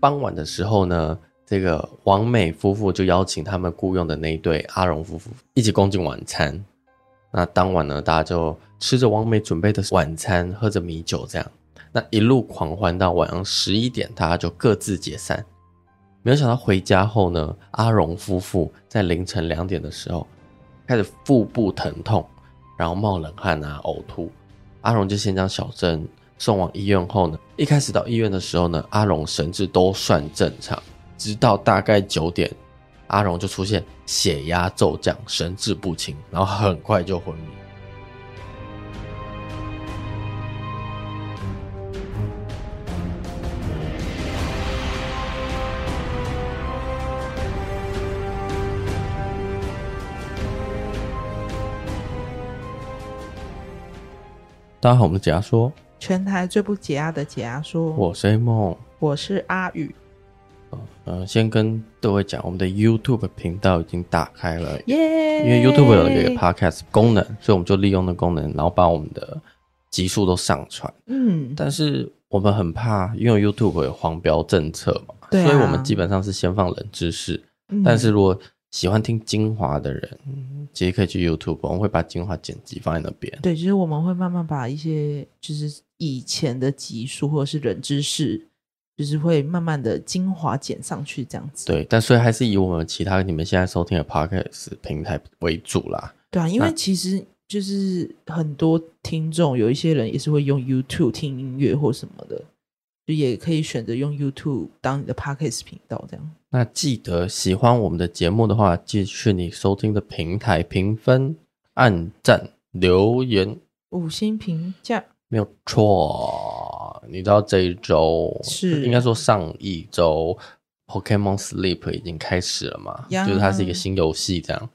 傍晚的时候呢，这个王美夫妇就邀请他们雇佣的那一对阿荣夫妇一起共进晚餐。那当晚呢，大家就吃着王美准备的晚餐，喝着米酒，这样，那一路狂欢到晚上十一点，大家就各自解散。没有想到回家后呢，阿荣夫妇在凌晨两点的时候开始腹部疼痛，然后冒冷汗啊，呕吐。阿荣就先将小珍送往医院后呢，一开始到医院的时候呢，阿荣神志都算正常。直到大概九点，阿荣就出现血压骤降、神志不清，然后很快就昏迷。大家好，我们解压说，全台最不解压的解压说，我是 A 梦，我是阿宇。嗯，先跟各位讲，我们的 YouTube 频道已经打开了，耶、因为 YouTube 有一个 Podcast 功能，所以我们就利用那功能，然后把我们的集数都上传。嗯，但是我们很怕，因为 YouTube 有黄标政策嘛，啊，所以我们基本上是先放冷知识。嗯，但是如果喜欢听精华的人，其实可以去 YouTube，我们会把精华剪辑放在那边。对，就是我们会慢慢把一些就是以前的集数或者是冷知识。就是会慢慢的精华剪上去这样子，对，但所以还是以我们其他你们现在收听的 Podcast 平台为主啦。对啊，因为其实就是很多听众有一些人也是会用 YouTube 听音乐或什么的，就也可以选择用 YouTube 当你的 Podcast 频道这样。那记得喜欢我们的节目的话，继续你收听的平台评分、按赞、留言、五星评价，没有错。你知道这一周是应该说上一周，Pokemon Sleep 已经开始了嘛？就是它是一个新游戏，这样。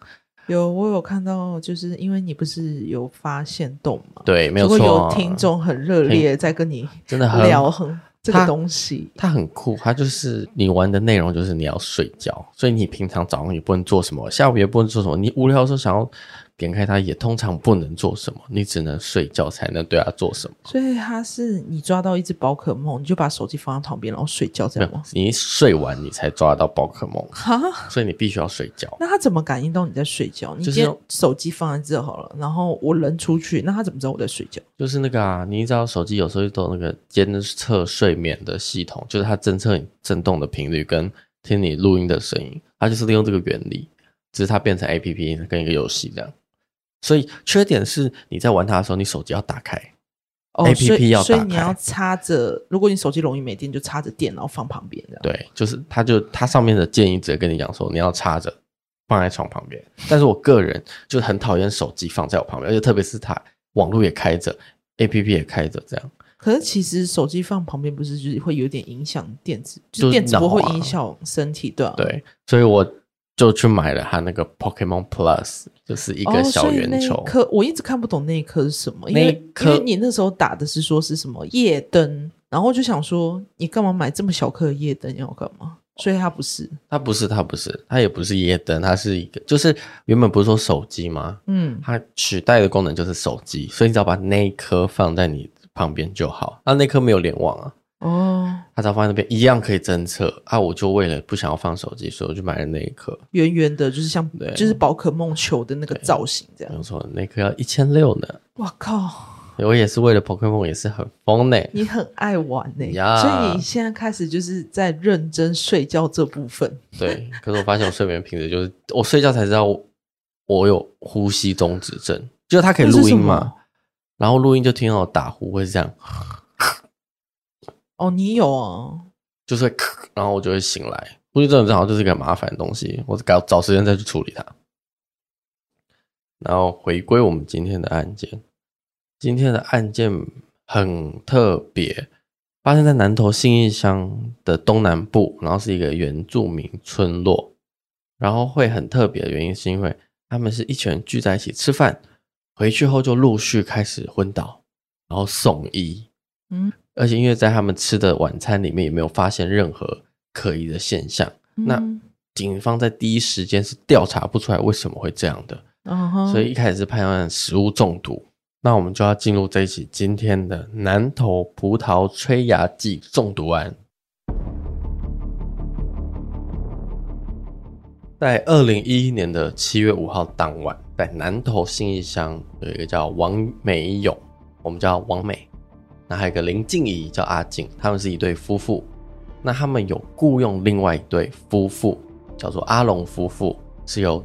有我有看到，就是因为你不是有发现动嘛？对，没有错。有听众很热烈在跟你真的很聊很这个东西，它很酷。它就是你玩的内容就是你要睡觉，所以你平常早上也不能做什么，下午也不能做什么。你无聊的时候想要。点开它也通常不能做什么，你只能睡觉才能对它做什么。所以它是你抓到一只宝可梦，你就把手机放在旁边，然后睡觉这样吗？你一睡完你才抓到宝可梦，哈，所以你必须要睡觉。那它怎么感应到你在睡觉？你今天手机放在这好了，然后我人出去，那它怎么知道我在睡觉？就是那个啊，你知道手机有时候都有那个监测睡眠的系统，就是它侦测你震动的频率跟听你录音的声音，它就是利用这个原理，只是它变成 APP 跟一个游戏这样。所以缺点是你在玩它的时候，你手机要打开、哦、，APP 要打开，所以你要插着。如果你手机容易没电，就插着电，然后放旁边这样。对，就是它就它上面的建议直接跟你讲说，你要插着放在床旁边。但是我个人就很讨厌手机放在我旁边，而且特别是它网络也开着，APP 也开着这样。可是其实手机放旁边不是就是会有点影响电子，就是电子波会影响身体，对啊。对，所以我。就去买了他那个 Pokemon Plus，就是一个小圆球。可、哦、我一直看不懂那一颗是什么，因为因为你那时候打的是说是什么夜灯，然后就想说你干嘛买这么小颗的夜灯要干嘛？所以它不是，它不是，它不是，它也不是夜灯，它是一个，就是原本不是说手机吗？嗯，它取代的功能就是手机，所以你只要把那一颗放在你旁边就好。那那颗没有联网啊。哦，他只要放在那边一样可以侦测啊！我就为了不想要放手机，所以我就买了那一颗圆圆的，就是像就是宝可梦球的那个造型这样。没错，那颗要一千六呢。哇靠！我也是为了宝可梦，也是很疯呢。你很爱玩呢.所以你现在开始就是在认真睡觉这部分。对，可是我发现我睡眠品质就是，我睡觉才知道我，我有呼吸中止症，就是它可以录音嘛，然后录音就听到打呼会是这样。哦，你有啊，就是会咳，然后我就会醒来。呼吸症正好就是一个很麻烦的东西，我搞找时间再去处理它。然后回归我们今天的案件，今天的案件很特别，发生在南投信义乡的东南部，然后是一个原住民村落。然后会很特别的原因是因为他们是一群人聚在一起吃饭，回去后就陆续开始昏倒，然后送医。嗯。而且，因为在他们吃的晚餐里面也没有发现任何可疑的现象，那警方在第一时间是调查不出来为什么会这样的，所以一开始是判断食物中毒。那我们就要进入这一起今天的南投葡萄催芽剂中毒案。在二零一一年的七月五号当晚，在南投信义乡有一个叫王美勇，我们叫王美。还有一个林静怡叫阿静，他们是一对夫妇。那他们有雇佣另外一对夫妇，叫做阿龙夫妇，是由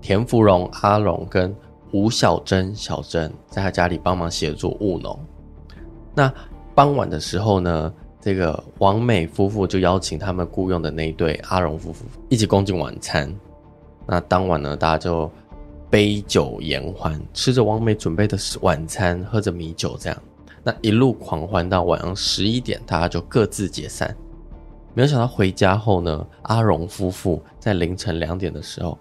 田芙蓉阿龙跟吴小珍小珍在他家里帮忙协助务农。那傍晚的时候呢，这个王美夫妇就邀请他们雇佣的那一对阿龙夫妇一起共进晚餐。那当晚呢，大家就杯酒言欢，吃着王美准备的晚餐，喝着米酒，这样，那一路狂欢到晚上十一点，大家就各自解散。没有想到回家后呢，阿荣夫妇在凌晨两点的时候，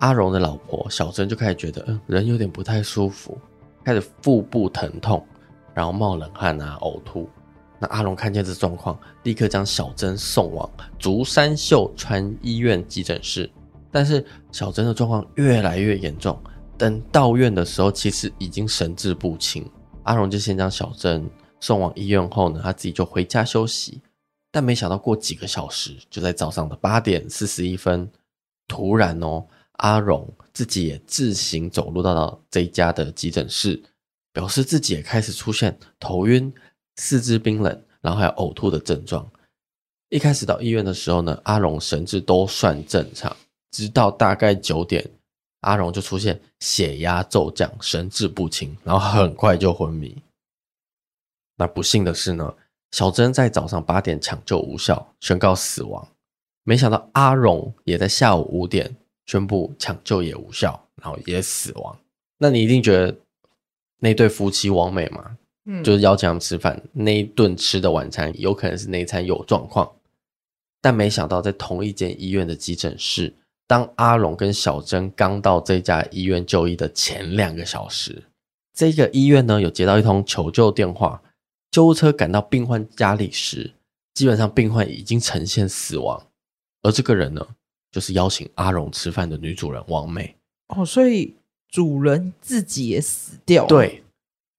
阿荣的老婆小珍就开始觉得，嗯，人有点不太舒服，开始腹部疼痛，然后冒冷汗啊，呕吐。那阿荣看见这状况，立刻将小珍送往竹山秀川医院急诊室。但是小珍的状况越来越严重，等到院的时候，其实已经神志不清。阿荣就先将小珍送往医院后呢，他自己就回家休息。但没想到过几个小时，就在早上的八点四十一分，突然哦，阿荣自己也自行走路到了这一家的急诊室，表示自己也开始出现头晕、四肢冰冷，然后还有呕吐的症状。一开始到医院的时候呢，阿荣神志都算正常，直到大概九点，阿荣就出现血压骤降、神志不清，然后很快就昏迷。那不幸的是呢，小珍在早上八点抢救无效，宣告死亡。没想到阿荣也在下午五点宣布抢救也无效，然后也死亡。那你一定觉得那对夫妻王美嘛？嗯，就是邀请他们吃饭，那一顿吃的晚餐有可能是那一餐有状况。但没想到在同一间医院的急诊室，当阿荣跟小珍刚到这家医院就医的前两个小时，这个医院呢有接到一通求救电话。救护车赶到病患家里时，基本上病患已经呈现死亡，而这个人呢，就是邀请阿荣吃饭的女主人王美。哦，所以主人自己也死掉了。对，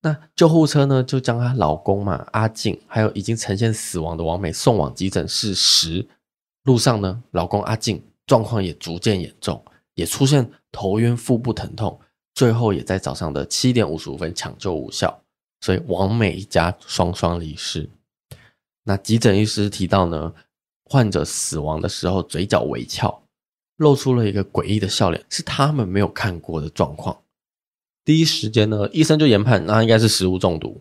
那救护车呢，就将她老公嘛阿静，还有已经呈现死亡的王美送往急诊室时，路上呢，老公阿静状况也逐渐严重，也出现头晕、腹部疼痛，最后也在早上的七点五十五分抢救无效。所以王美一家双双离世。那急诊医师提到呢，患者死亡的时候嘴角微翘，露出了一个诡异的笑脸，是他们没有看过的状况。第一时间呢，医生就研判那应该是食物中毒，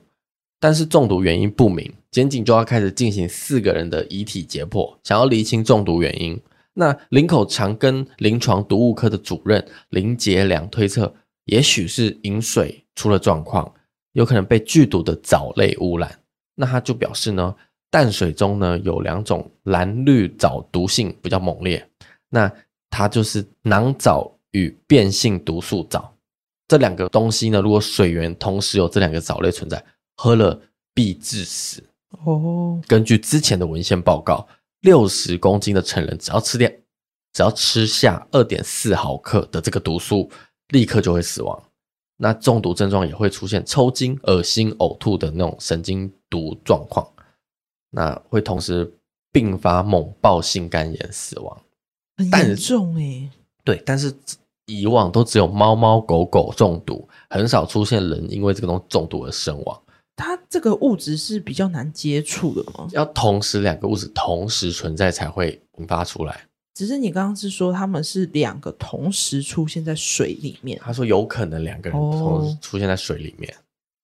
但是中毒原因不明，检警就要开始进行四个人的遗体解剖，想要厘清中毒原因。那林口长跟临床毒物科的主任林杰良推测，也许是饮水出了状况。有可能被剧毒的藻类污染，那他就表示呢，淡水中呢有两种蓝绿藻毒性比较猛烈，那它就是囊藻与变性毒素藻这两个东西呢，如果水源同时有这两个藻类存在，喝了必致死。哦，根据之前的文献报告，六十公斤的成人只要吃点，只要吃下二点四毫克的这个毒素，立刻就会死亡。那中毒症状也会出现抽筋、恶心、呕吐的那种神经毒状况，那会同时并发猛暴性肝炎死亡，很严重诶。对，但是以往都只有猫猫狗狗中毒，很少出现人因为这个东西中毒而身亡。它这个物质是比较难接触的吗？要同时两个物质同时存在才会引发出来。只是你刚刚是说他们是两个同时出现在水里面，他说有可能两个人同时出现在水里面。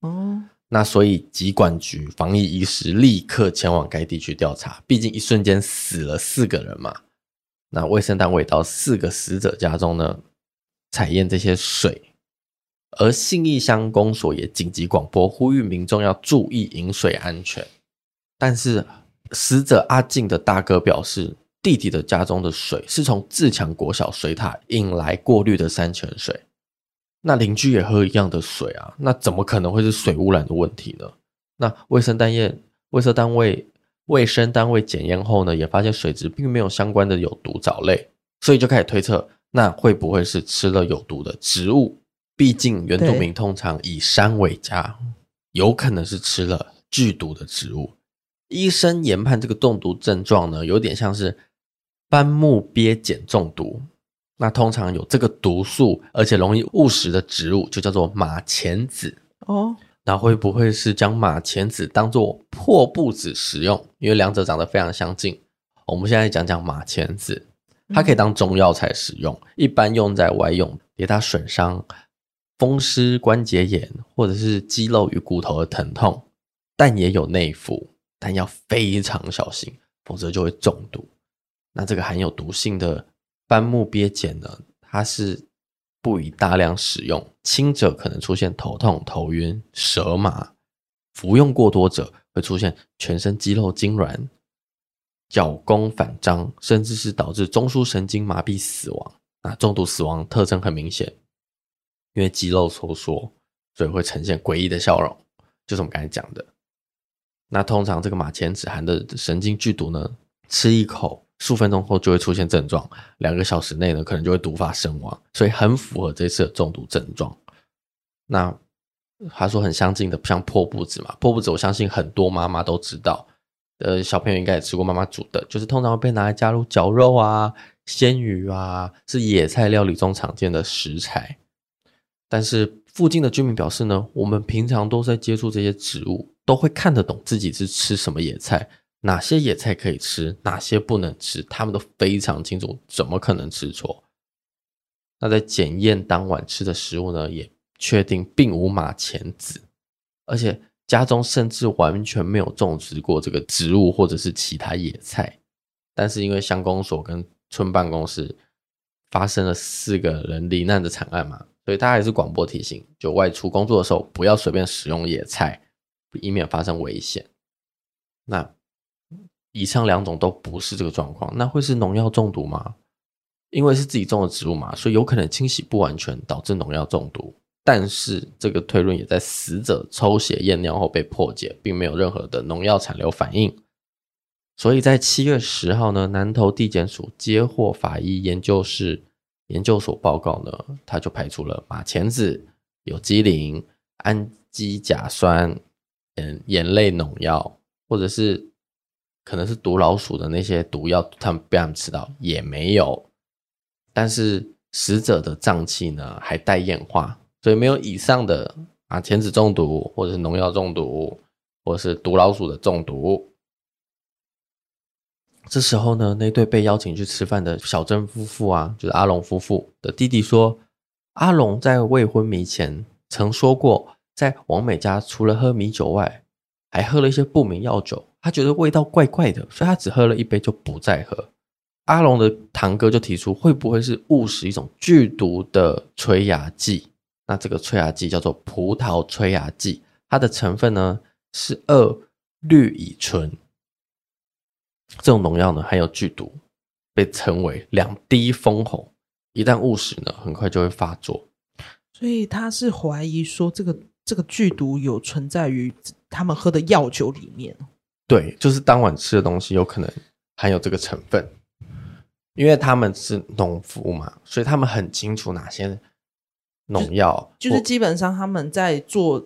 哦，那所以疾管局防疫医师立刻前往该地区调查，毕竟一瞬间死了四个人嘛。那卫生单位到四个死者家中呢，采验这些水，而信义乡公所也紧急广播呼吁民众要注意饮水安全。但是死者阿静的大哥表示。弟弟的家中的水是从自强国小水塔引来过滤的山泉水，那邻居也喝一样的水啊，那怎么可能会是水污染的问题呢？那卫生单位、卫生单位、卫生单位检验后呢，也发现水质并没有相关的有毒藻类，所以就开始推测，那会不会是吃了有毒的植物？毕竟原住民通常以山为家，有可能是吃了剧毒的植物。医生研判这个中毒症状呢，有点像是。斑木鳖碱中毒。那通常有这个毒素，而且容易误食的植物，就叫做马钱子。哦，那会不会是将马钱子当做破布子食用？因为两者长得非常相近。我们现在讲讲马钱子，它可以当中药材使用，嗯、一般用在外用，跌打损伤、风湿关节炎或者是肌肉与骨头的疼痛，但也有内服，但要非常小心，否则就会中毒。那这个含有毒性的斑木鳖碱呢，它是不宜大量使用，轻者可能出现头痛、头晕、舌麻；服用过多者会出现全身肌肉痉挛、脚弓反张，甚至是导致中枢神经麻痹死亡。那中毒死亡特征很明显，因为肌肉收缩，所以会呈现诡异的笑容，就是我们刚才讲的。那通常这个马钱子含的神经剧毒呢，吃一口。数分钟后就会出现症状，两个小时内呢，可能就会毒发身亡，所以很符合这次的中毒症状。那他说很相近的，像破布子嘛，破布子我相信很多妈妈都知道，呃，小朋友应该也吃过妈妈煮的，就是通常会被拿来加入绞肉啊、鲜鱼啊，是野菜料理中常见的食材。但是附近的居民表示呢，我们平常都在接触这些植物，都会看得懂自己是吃什么野菜。哪些野菜可以吃，哪些不能吃，他们都非常清楚，怎么可能吃错？那在检验当晚吃的食物呢，也确定并无马钱子，而且家中甚至完全没有种植过这个植物或者是其他野菜。但是因为乡公所跟村办公室发生了四个人罹难的惨案嘛，所以他还是广播提醒，就外出工作的时候不要随便使用野菜，以免发生危险。那。以上两种都不是这个状况，那会是农药中毒吗？因为是自己种的植物嘛，所以有可能清洗不完全导致农药中毒。但是这个推论也在死者抽血验尿后被破解，并没有任何的农药残留反应。所以在七月十号呢，南投地检署接获法医研究室研究所报告呢，他就排除了马钱子、有机磷、氨基甲酸、嗯，盐类农药，或者是。可能是毒老鼠的那些毒药，他们被他们吃到也没有。但是死者的脏器呢，还待验化，所以没有以上的马钱子中毒，或者是农药中毒，或者是毒老鼠的中毒。这时候呢，那对被邀请去吃饭的小郑夫妇啊，就是阿龙夫妇的弟弟说，阿龙在未婚迷前曾说过，在王美家除了喝米酒外，还喝了一些不明药酒。他觉得味道怪怪的，所以他只喝了一杯就不再喝。阿龙的堂哥就提出，会不会是误食一种剧毒的催芽剂？那这个催芽剂叫做葡萄催芽剂，它的成分呢是二氯乙醇。这种农药呢含有剧毒，被称为两滴封喉，一旦误食呢，很快就会发作。所以他是怀疑说，这个这个剧毒有存在于他们喝的药酒里面。对，就是当晚吃的东西有可能含有这个成分，因为他们是农夫嘛，所以他们很清楚哪些农药，就是基本上他们在做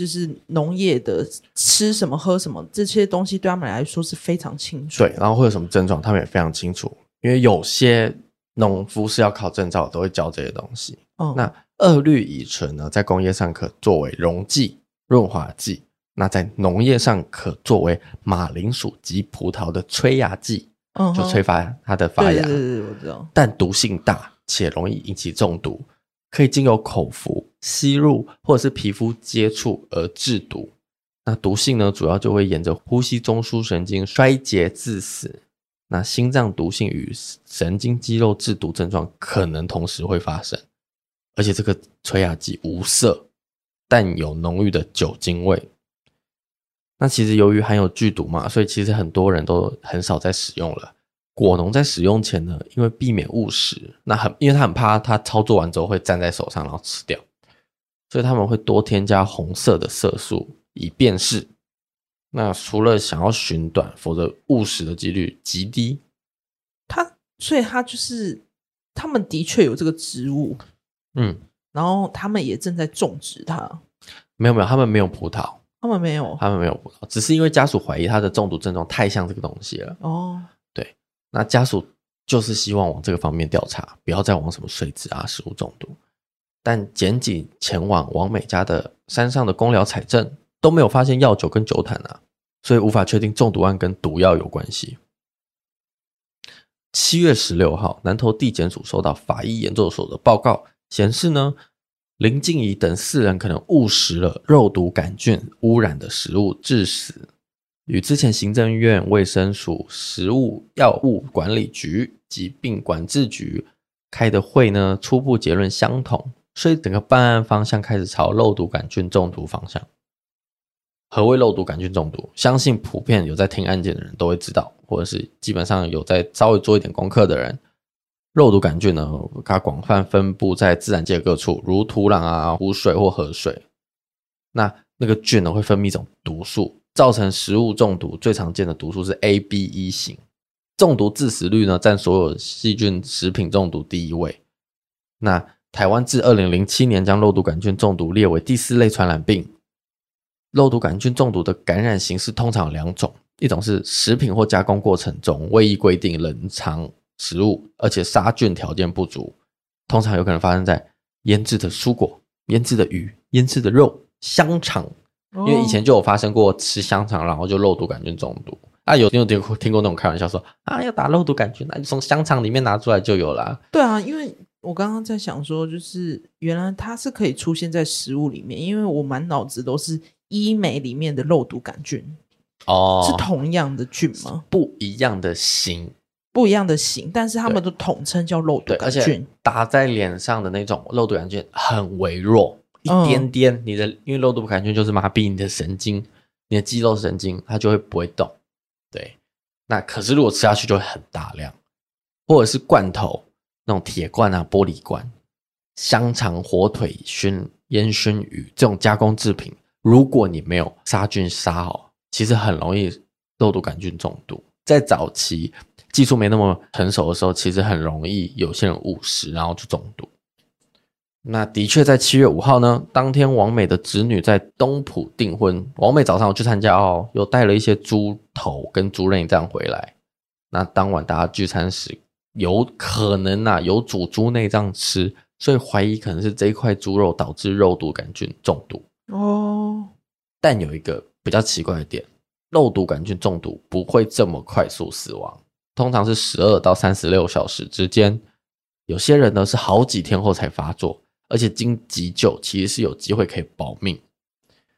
就是农业的吃什么喝什么这些东西，对他们来说是非常清楚。对，然后会有什么症状，他们也非常清楚，因为有些农夫是要考证照，都会教这些东西。哦，那二氯乙醇呢，在工业上可作为溶剂、润滑剂。那在农业上可作为马铃薯及葡萄的催芽剂，嗯，就催发它的发芽。对，对，对，我知道。但毒性大且容易引起中毒，可以经由口服、吸入或者是皮肤接触而致毒。那毒性呢，主要就会沿着呼吸中枢神经衰竭致死。那心脏毒性与神经肌肉致毒症状可能同时会发生，而且这个催芽剂无色，但有浓郁的酒精味。那其实由于含有剧毒嘛，所以其实很多人都很少在使用了。果农在使用前呢，因为避免误食，那很因为他很怕他操作完之后会粘在手上然后吃掉，所以他们会多添加红色的色素以辨识。那除了想要寻短，否则误食的几率极低。他所以他就是他们的确有这个植物，嗯，然后他们也正在种植它。没有没有，他们没有葡萄。他们没有，他们没有葡萄，只是因为家属怀疑他的中毒症状太像这个东西了。哦，对，那家属就是希望往这个方面调查，不要再往什么水质啊、食物中毒。但检警前往王美家的山上的公寮采证，都没有发现药酒跟酒坛啊，所以无法确定中毒案跟毒药有关系。七月十六号，南投地检署收到法医研究所的报告，显示呢，林静怡等四人可能误食了肉毒杆菌污染的食物致死，与之前行政院卫生署食物药物管理局疾病管制局开的会呢，初步结论相同，所以整个办案方向开始朝肉毒杆菌中毒方向。何谓肉毒杆菌中毒？相信普遍有在听案件的人都会知道，或者是基本上有在稍微做一点功课的人，肉毒杆菌呢，它广泛分布在自然界各处，如土壤啊、湖水或河水。那那个菌呢，会分泌一种毒素，造成食物中毒。最常见的毒素是 ABE 型，中毒致死率呢，占所有细菌食品中毒第一位。那台湾自二零零七年将肉毒杆菌中毒列为第四类传染病。肉毒杆菌中毒的感染形式通常有两种，一种是食品或加工过程中未依规定冷藏食物，而且杀菌条件不足，通常有可能发生在腌制的蔬果、腌制的鱼、腌制的肉、香肠。因为以前就有发生过吃香肠然后就肉毒杆菌中毒啊，有听有听过听过那种开玩笑说啊要打肉毒杆菌，那你从香肠里面拿出来就有了。对啊，因为我刚刚在想说，就是原来它是可以出现在食物里面，因为我满脑子都是。医美里面的肉毒杆菌哦，是同样的菌吗？不一样的型，不一样的型，但是他们都统称叫肉毒杆菌。而且打在脸上的那种肉毒杆菌很微弱，一点点。你的因为肉毒杆菌就是麻痹你的神经，你的肌肉神经，它就会不会动。对，那可是如果吃下去就会很大量，或者是罐头那种铁罐啊、玻璃罐，香肠、火腿、熏烟熏鱼这种加工制品。如果你没有杀菌杀好，其实很容易肉毒杆菌中毒。在早期技术没那么成熟的时候，其实很容易有些人误食，然后就中毒。那的确在七月五号呢，当天王美的侄女在东埔订婚，王美早上有去参加哦，又带了一些猪头跟猪内脏回来。那当晚大家聚餐时，有可能啊有煮猪内脏吃，所以怀疑可能是这一块猪肉导致肉毒杆菌中毒。哦，但有一个比较奇怪的点，肉毒杆菌中毒不会这么快速死亡，通常是十二到三十六小时之间。有些人呢是好几天后才发作，而且经急救其实是有机会可以保命。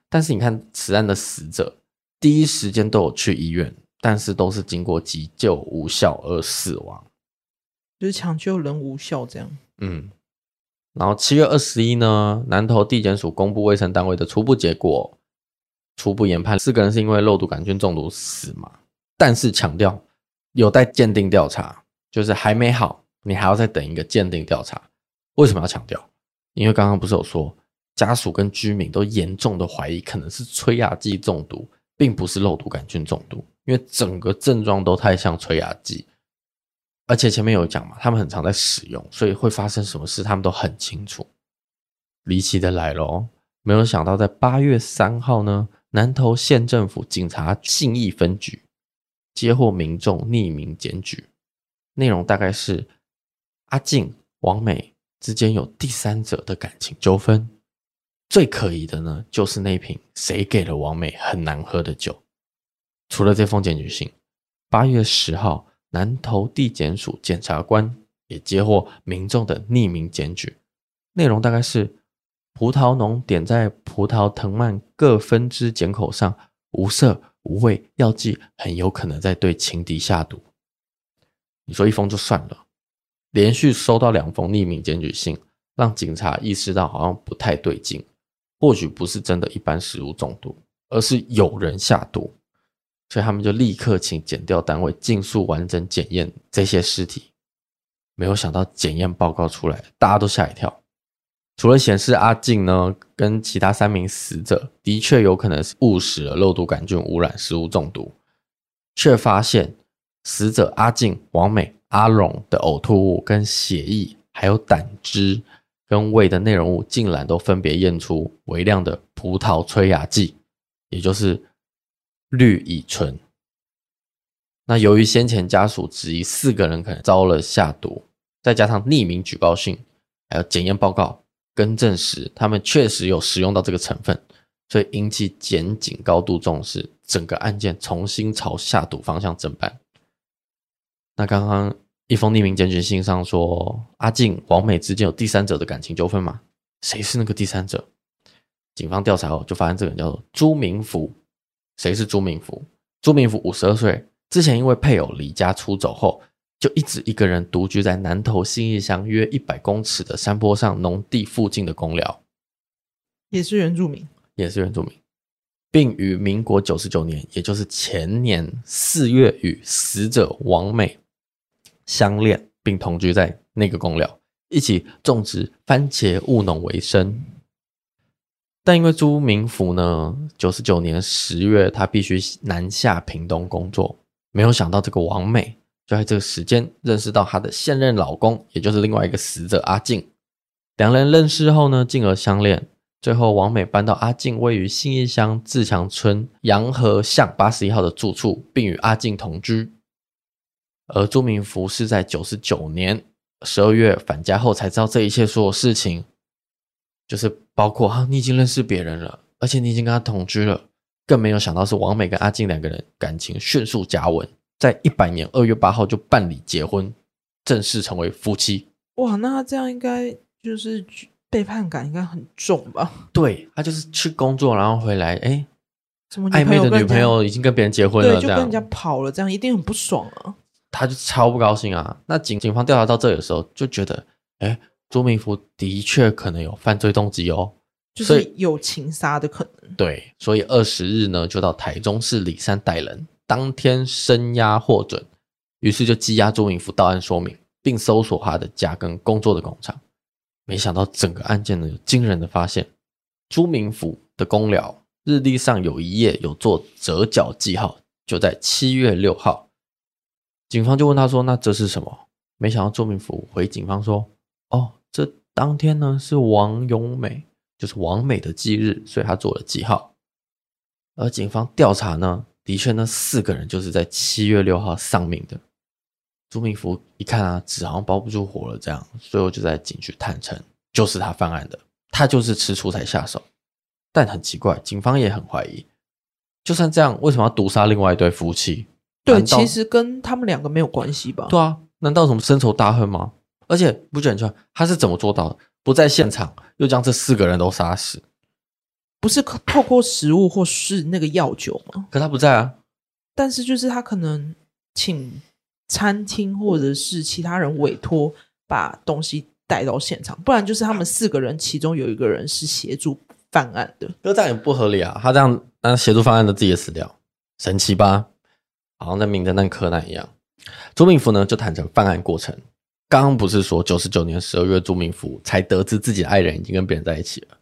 但是你看此案的死者，第一时间都有去医院，但是都是经过急救无效而死亡，就是抢救人无效这样。嗯。然后七月二十一呢，南投地检署公布卫生单位的初步结果，初步研判四个人是因为肉毒杆菌中毒死嘛，但是强调有待鉴定调查，就是还没好，你还要再等一个鉴定调查。为什么要强调？因为刚刚不是有说家属跟居民都严重的怀疑可能是催芽剂中毒，并不是肉毒杆菌中毒，因为整个症状都太像催芽剂。而且前面有讲嘛，他们很常在使用，所以会发生什么事，他们都很清楚。离奇的来了，没有想到在八月三号呢，南投县政府警察信义分局接获民众匿名检举，内容大概是阿静、王美之间有第三者的感情纠纷。最可疑的呢，就是那瓶谁给了王美很难喝的酒。除了这封检举信，八月十号。南投地检署检察官也接获民众的匿名检举，内容大概是：葡萄农点在葡萄藤蔓各分支检口上无色无味药剂，很有可能在对情敌下毒。你说一封就算了，连续收到两封匿名检举信，让警察意识到好像不太对劲，或许不是真的一般食物中毒，而是有人下毒。所以他们就立刻请检调单位尽速完整检验这些尸体，没有想到检验报告出来，大家都吓一跳。除了显示阿静呢跟其他三名死者的确有可能是误食了肉毒杆菌污染食物中毒，却发现死者阿静、王美、阿荣的呕吐物跟血液，还有胆汁跟胃的内容物，竟然都分别验出微量的葡萄催芽剂，也就是。氯乙醇。那由于先前家属质疑四个人可能遭了下毒，再加上匿名举报信，还有检验报告更证实他们确实有使用到这个成分，所以引起检警高度重视，整个案件重新朝下毒方向侦办。那刚刚一封匿名检举信上说，阿静、王美之间有第三者的感情纠纷吗？谁是那个第三者？警方调查后就发现这个人叫做朱明福。谁是朱明福？朱明福五十二岁，之前因为配偶离家出走后，就一直一个人独居在南投信义乡约一百公尺的山坡上农地附近的公寮，也是原住民，也是原住民，并于民国九十九年，也就是前年四月，与死者王美相恋，并同居在那个公寮，一起种植番茄务农为生。但因为朱明福呢，九十九年十月，他必须南下屏东工作，没有想到这个王美就在这个时间认识到她的现任老公，也就是另外一个死者阿静。两人认识后呢，进而相恋。最后，王美搬到阿静位于信义乡自强村洋河巷八十一号的住处，并与阿静同居。而朱明福是在九十九年十二月返家后才知道这一切所有事情。就是包括哈，你已经认识别人了，而且你已经跟他同居了，更没有想到是王美跟阿静两个人感情迅速加温，在一百年二月八号就办理结婚，正式成为夫妻。哇，那他这样应该就是背叛感应该很重吧？对，他就是去工作，然后回来，哎，什么暧昧的女朋友已经跟别人结婚了，对，就跟人家跑了，这样一定很不爽啊！他就超不高兴啊！那警警方调查到这里的时候，就觉得，哎。朱明福的确可能有犯罪动机哦，就是有情杀的可能。对，所以二十日呢，就到台中市里山逮人，当天声押获准，于是就羁押朱明福到案说明，并搜索他的家跟工作的工厂。没想到整个案件呢，有惊人的发现：朱明福的公寮日历上有一页有做折角记号，就在七月六号。警方就问他说：“那这是什么？”没想到朱明福回警方说：“哦。”这当天呢，是王永美，就是王美的忌日，所以他做了记号。而警方调查呢，的确那四个人就是在七月六号丧命的。朱明福一看啊，纸好像包不住火了，这样，所以我就在警局坦承，就是他犯案的，他就是吃醋才下手。但很奇怪，警方也很怀疑，就算这样，为什么要毒杀另外一对夫妻？对，其实跟他们两个没有关系吧？对啊，难道什么深仇大恨吗？而且不准确，他是怎么做到的？不在现场，又将这四个人都杀死，不是透过食物或是那个药酒吗？可他不在啊。但是就是他可能请餐厅或者是其他人委托把东西带到现场，不然就是他们四个人其中有一个人是协助犯案的。那这样也不合理啊！他这样那协助犯案的自己也死掉，神奇吧？好像在名侦探柯南一样。朱明福呢就坦诚犯案过程。刚刚不是说九十九年十二月，朱明福才得知自己的爱人已经跟别人在一起了。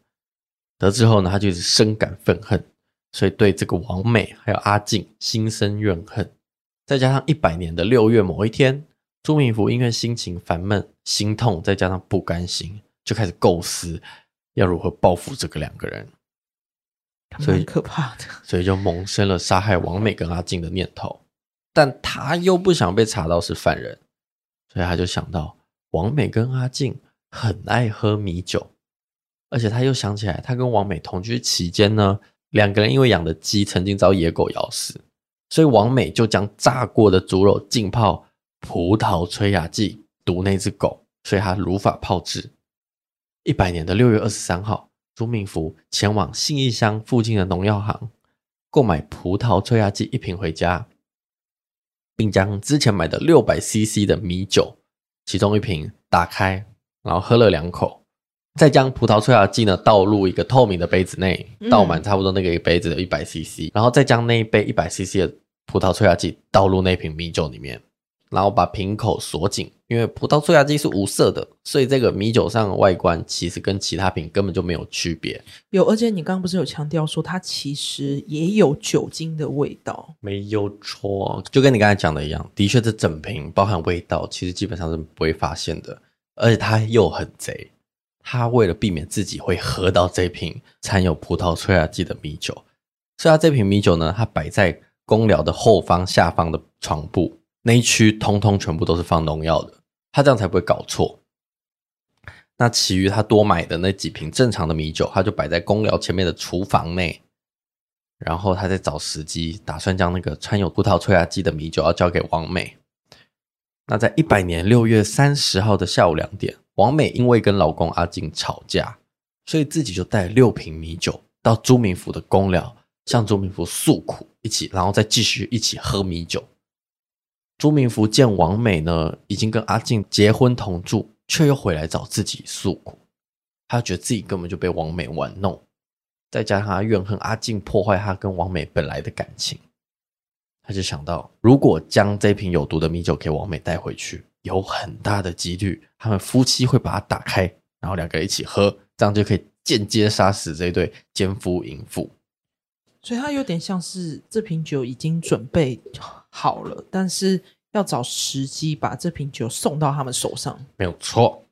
得知后呢，他就是深感愤恨，所以对这个王美还有阿静心生怨恨。再加上一百年的六月某一天，朱明福因为心情烦闷、心痛，再加上不甘心，就开始构思要如何报复这个两个人。所以可怕的，所以就萌生了杀害王美跟阿静的念头。但他又不想被查到是犯人。所以他就想到王美跟阿静很爱喝米酒，而且他又想起来，他跟王美同居期间呢，两个人因为养的鸡曾经遭野狗咬死，所以王美就将炸过的猪肉浸泡葡萄催芽剂毒那只狗，所以他如法炮制。一百年的六月二十三号，朱明福前往信义乡附近的农药行购买葡萄催芽剂一瓶回家。并将之前买的六百 CC 的米酒，其中一瓶打开，然后喝了两口，再将葡萄催芽剂呢倒入一个透明的杯子内，倒满差不多那个一杯子的一百 CC，然后再将那一杯一百 CC 的葡萄催芽剂倒入那瓶米酒里面。然后把瓶口锁紧，因为葡萄催芽剂是无色的，所以这个米酒上的外观其实跟其他品根本就没有区别。有，而且你刚刚不是有强调说它其实也有酒精的味道？没有错，就跟你刚才讲的一样，的确这整瓶包含味道，其实基本上是不会发现的。而且它又很贼，它为了避免自己会喝到这瓶掺有葡萄催芽剂的米酒，所以他这瓶米酒呢，它摆在公寮的后方下方的床铺那一区，通通全部都是放农药的，他这样才不会搞错。那其余他多买的那几瓶正常的米酒，他就摆在工寮前面的厨房内，然后他在找时机，打算将那个掺有葡萄催芽剂的米酒要交给王美。那在一百年六月三十号的下午两点，王美因为跟老公阿进吵架，所以自己就带六瓶米酒到朱明福的工寮，向朱明福诉苦，一起，然后再继续一起喝米酒。朱明福见王美呢，已经跟阿静结婚同住，却又回来找自己诉苦，他觉得自己根本就被王美玩弄，再加上他怨恨阿静破坏他跟王美本来的感情。他就想到，如果将这瓶有毒的米酒给王美带回去，有很大的几率他们夫妻会把它打开，然后两个一起喝，这样就可以间接杀死这对奸夫淫妇。所以，他有点像是这瓶酒已经准备好了，但是要找时机把这瓶酒送到他们手上。没有错。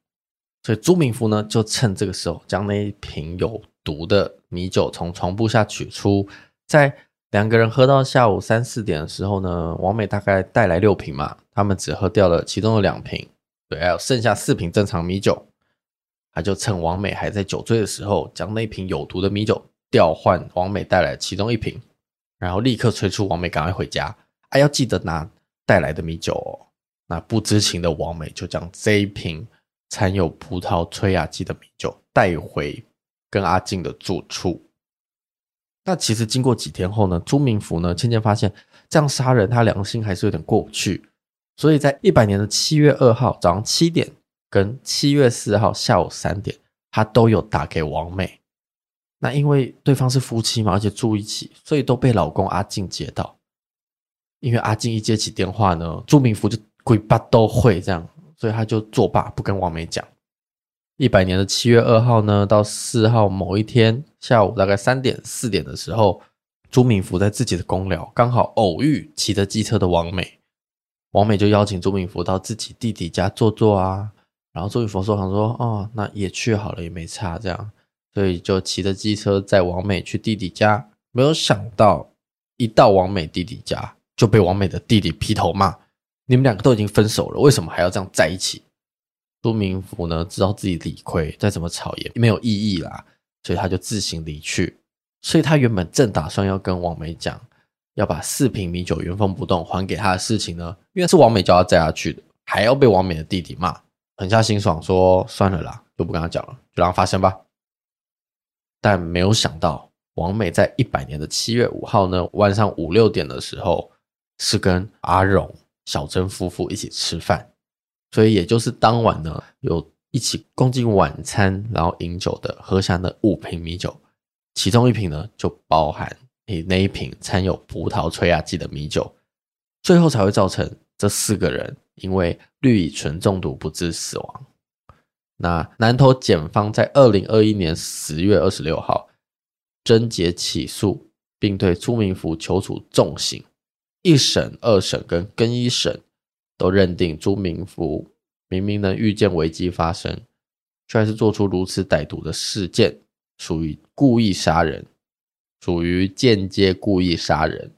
所以，朱明福呢，就趁这个时候将那一瓶有毒的米酒从床铺下取出，在。两个人喝到下午三四点的时候呢，王美大概带来六瓶嘛，他们只喝掉了其中的两瓶，对，还有剩下四瓶正常米酒，他就趁王美还在酒醉的时候，将那瓶有毒的米酒调换王美带来其中一瓶，然后立刻催促王美赶快回家，还要记得拿带来的米酒哦。那不知情的王美就将这一瓶掺有葡萄催芽剂的米酒带回跟阿静的住处。那其实经过几天后呢，朱明福呢渐渐发现这样杀人他良心还是有点过不去，所以在一百年的七月二号早上七点跟七月四号下午三点，他都有打给王美。那因为对方是夫妻嘛，而且住一起，所以都被老公阿静接到。因为阿进一接起电话呢，朱明福就鬼八都会这样，所以他就作罢不跟王美讲。一百年的七月二号呢，到四号某一天下午大概三点四点的时候，朱明福在自己的工寮刚好偶遇骑着机车的王美，王美就邀请朱明福到自己弟弟家坐坐啊。然后朱明福说：“想说哦，那也去好了，也没差这样。”所以就骑着机车载王美去弟弟家。没有想到，一到王美弟弟家就被王美的弟弟劈头骂：“你们两个都已经分手了，为什么还要这样在一起？”朱明福呢，知道自己理亏，再怎么吵也没有意义啦，所以他就自行离去。所以他原本正打算要跟王美讲，要把四瓶米酒原封不动还给他的事情呢，因为是王美叫他载下去的，还要被王美的弟弟骂，狠下心爽说算了啦，就不跟他讲了，就让他发生吧。但没有想到，王美在一百年的七月五号呢，晚上五六点的时候，是跟阿荣、小珍夫妇一起吃饭。所以也就是当晚呢，有一起共进晚餐，然后饮酒的喝下那五瓶米酒，其中一瓶呢就包含你那一瓶掺有葡萄催芽剂的米酒，最后才会造成这四个人因为氯乙醇中毒不治死亡。那南投检方在二零二一年十月二十六号侦结起诉，并对朱明福求处重刑，一审、二审跟更一审。都认定朱明福明明能预见危机发生，却还是做出如此歹毒的事件，属于故意杀人，属于间接故意杀人，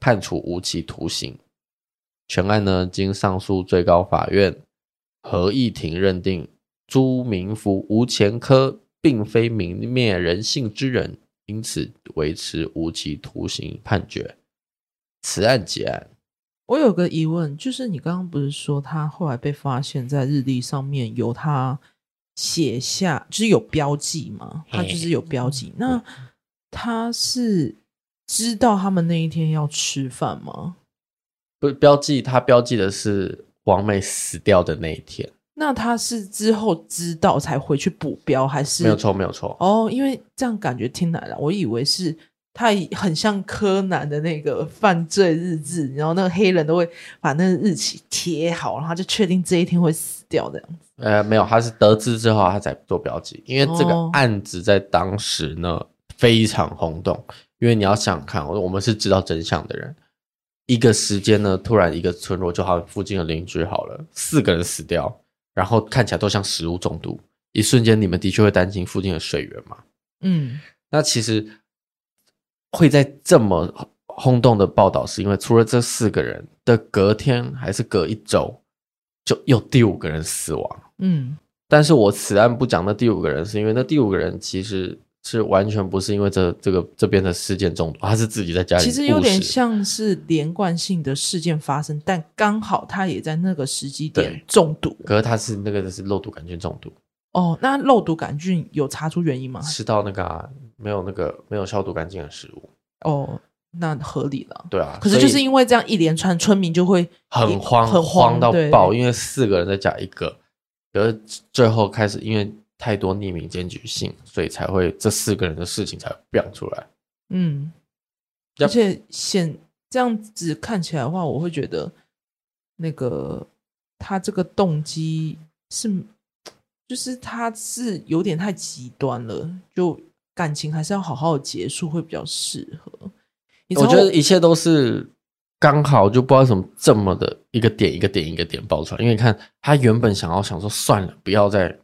判处无期徒刑。全案呢，经上诉最高法院合议庭认定朱明福无前科，并非泯灭人性之人，因此维持无期徒刑判决。此案结案。我有个疑问，就是你刚刚不是说他后来被发现，在日历上面有他写下，就是有标记吗？他就是有标记。那他是知道他们那一天要吃饭吗？不，标记他标记的是王美死掉的那一天。那他是之后知道才回去补标，还是？没有错，没有错。哦，因为这样感觉听来了，我以为是。他很像柯南的那个犯罪日志，然后那个黑人都会把那个日期贴好，然后他就确定这一天会死掉这样子。呃，没有，他是得知之后他才做标记，因为这个案子在当时呢、哦、非常轰动。因为你要想看，我们是知道真相的人，一个时间呢，突然一个村落就好像附近的邻居好了，四个人死掉，然后看起来都像食物中毒，一瞬间你们的确会担心附近的水源嘛？嗯，那其实。会在这么轰动的报道是因为除了这四个人的隔天还是隔一周，就又第五个人死亡。嗯，但是我此案不讲那第五个人，是因为那第五个人其实是完全不是因为这这个这边的事件中毒，他是自己在家里。其实有点像是连贯性的事件发生，但刚好他也在那个时机点中毒。可是他是那个是肉毒杆菌中毒。哦，那肉毒杆菌有查出原因吗？吃到那个、啊、没有那个没有消毒干净的食物。哦，那合理了。对啊，可是就是因为这样一连串，村民就会很慌，很慌到爆，因为四个人再加一个，可是最后开始因为太多匿名检举信，所以才会这四个人的事情才会变出来。嗯，而且显这样子看起来的话，我会觉得那个他这个动机是。就是他是有点太极端了，就感情还是要好好的结束会比较适合。我，觉得一切都是刚好，就不知道为什么这么的一个点一个点一个点爆出来。因为你看他原本想要想说算了，不要再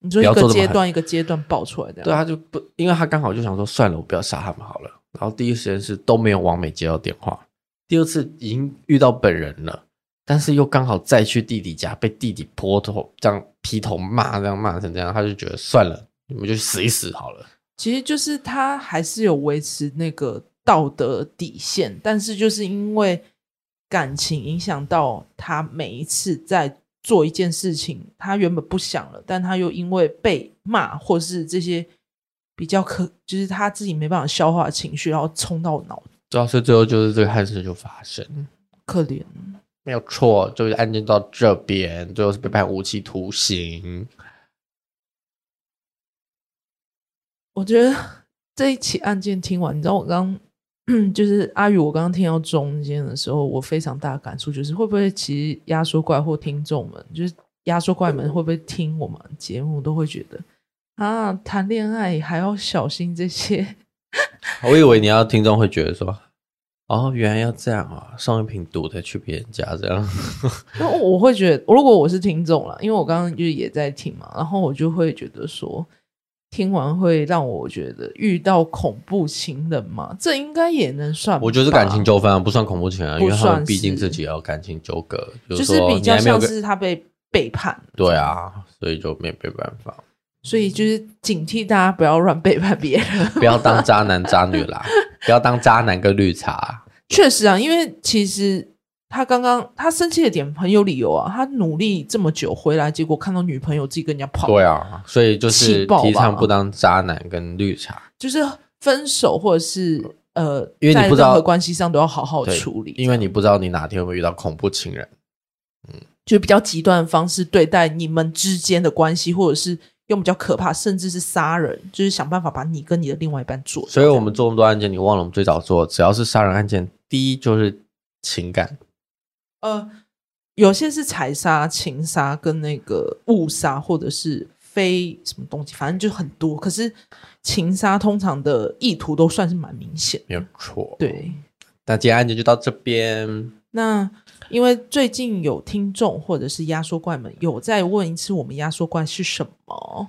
你说一个阶段一个阶段爆出来的，对，他就不，因为他刚好就想说算了，我不要杀他们好了。然后第一时间是都没有完美接到电话，第二次已经遇到本人了。但是又刚好再去弟弟家，被弟弟泼头这样劈头骂，这样骂成这样，他就觉得算了，你们就死一死好了。其实就是他还是有维持那个道德底线，但是就是因为感情影响到他每一次在做一件事情，他原本不想了，但他又因为被骂或是这些比较可，就是他自己没办法消化情绪，然后冲到脑。主要是最后就是这个憾事就发生，可怜。没有错，就是案件到这边，最后是被判无期徒刑。我觉得这一起案件听完，你知道我刚 就是阿宇，我刚刚听到中间的时候，我非常大的感触就是，会不会其实压缩怪或听众们，就是压缩怪们会不会听我们节目，都会觉得啊，谈恋爱还要小心这些。我以为你要听众会觉得说。哦，原来要这样啊！送一瓶毒的去别人家这样，那我会觉得，如果我是听众了，因为我刚刚就也在听嘛，然后我就会觉得说，听完会让我觉得遇到恐怖情人嘛，这应该也能算。我觉得是感情纠纷啊，不算恐怖情人，因为他们毕竟自己也有感情纠葛，就是比较像是他被背叛。对啊，所以就没没办法。所以就是警惕大家不要乱背叛别人，不要当渣男渣女啦，不要当渣男跟绿茶。确实啊，因为其实他刚刚他生气的点很有理由啊，他努力这么久回来，结果看到女朋友自己跟人家跑。对啊，所以就是提倡不当渣男跟绿茶，就是分手或者是呃，因为你不知道在任何关系上都要好好处理，因为你不知道你哪天会遇到恐怖情人，嗯，就比较极端的方式对待你们之间的关系，或者是。用比较可怕，甚至是杀人，就是想办法把你跟你的另外一半做。所以我们做那么多案件，你忘了我们最早做，只要是杀人案件，第一就是情感。呃，有些是财杀、情杀跟那个误杀，或者是非什么东西，反正就很多。可是情杀通常的意图都算是蛮明显，没有错。对，那今天案件就到这边。那。因为最近有听众或者是压缩怪们有在问一次，我们压缩怪是什么？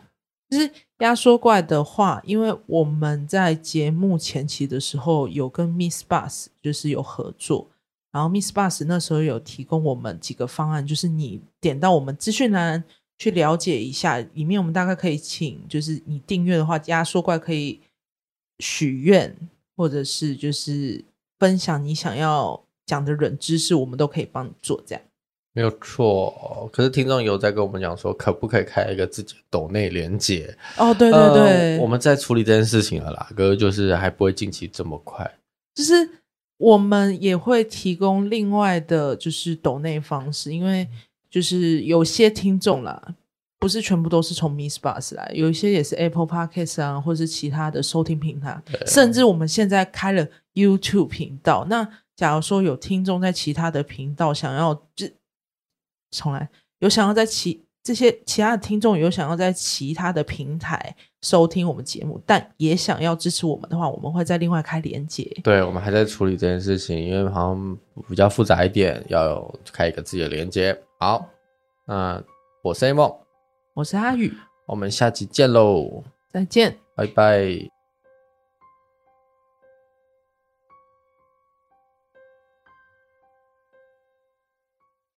就是压缩怪的话，因为我们在节目前期的时候有跟 Miss Bus 就是有合作，然后 Miss Bus 那时候有提供我们几个方案，就是你点到我们资讯栏去了解一下，里面我们大概可以请，就是你订阅的话，压缩怪可以许愿，或者是就是分享你想要。讲的冷知识，我们都可以帮你做，这样没有错。可是听众有在跟我们讲说，可不可以开一个自己的抖内连接？哦，对对对、呃，我们在处理这件事情了啦。可是就是还不会近期这么快。就是我们也会提供另外的，就是抖内方式，因为就是有些听众啦，不是全部都是从 Miss Bus 来，有一些也是 Apple Podcast 啊，或者是其他的收听平台，甚至我们现在开了 YouTube 频道，那。假如说有听众在其他的频道想要，就重来，有想要在其这些其他的听众有想要在其他的平台收听我们节目，但也想要支持我们的话，我们会再另外开连接。对，我们还在处理这件事情，因为好像比较复杂一点，要有开一个自己的连接。好，那我是 A 梦，我是阿宇，我们下期见喽，再见，拜拜。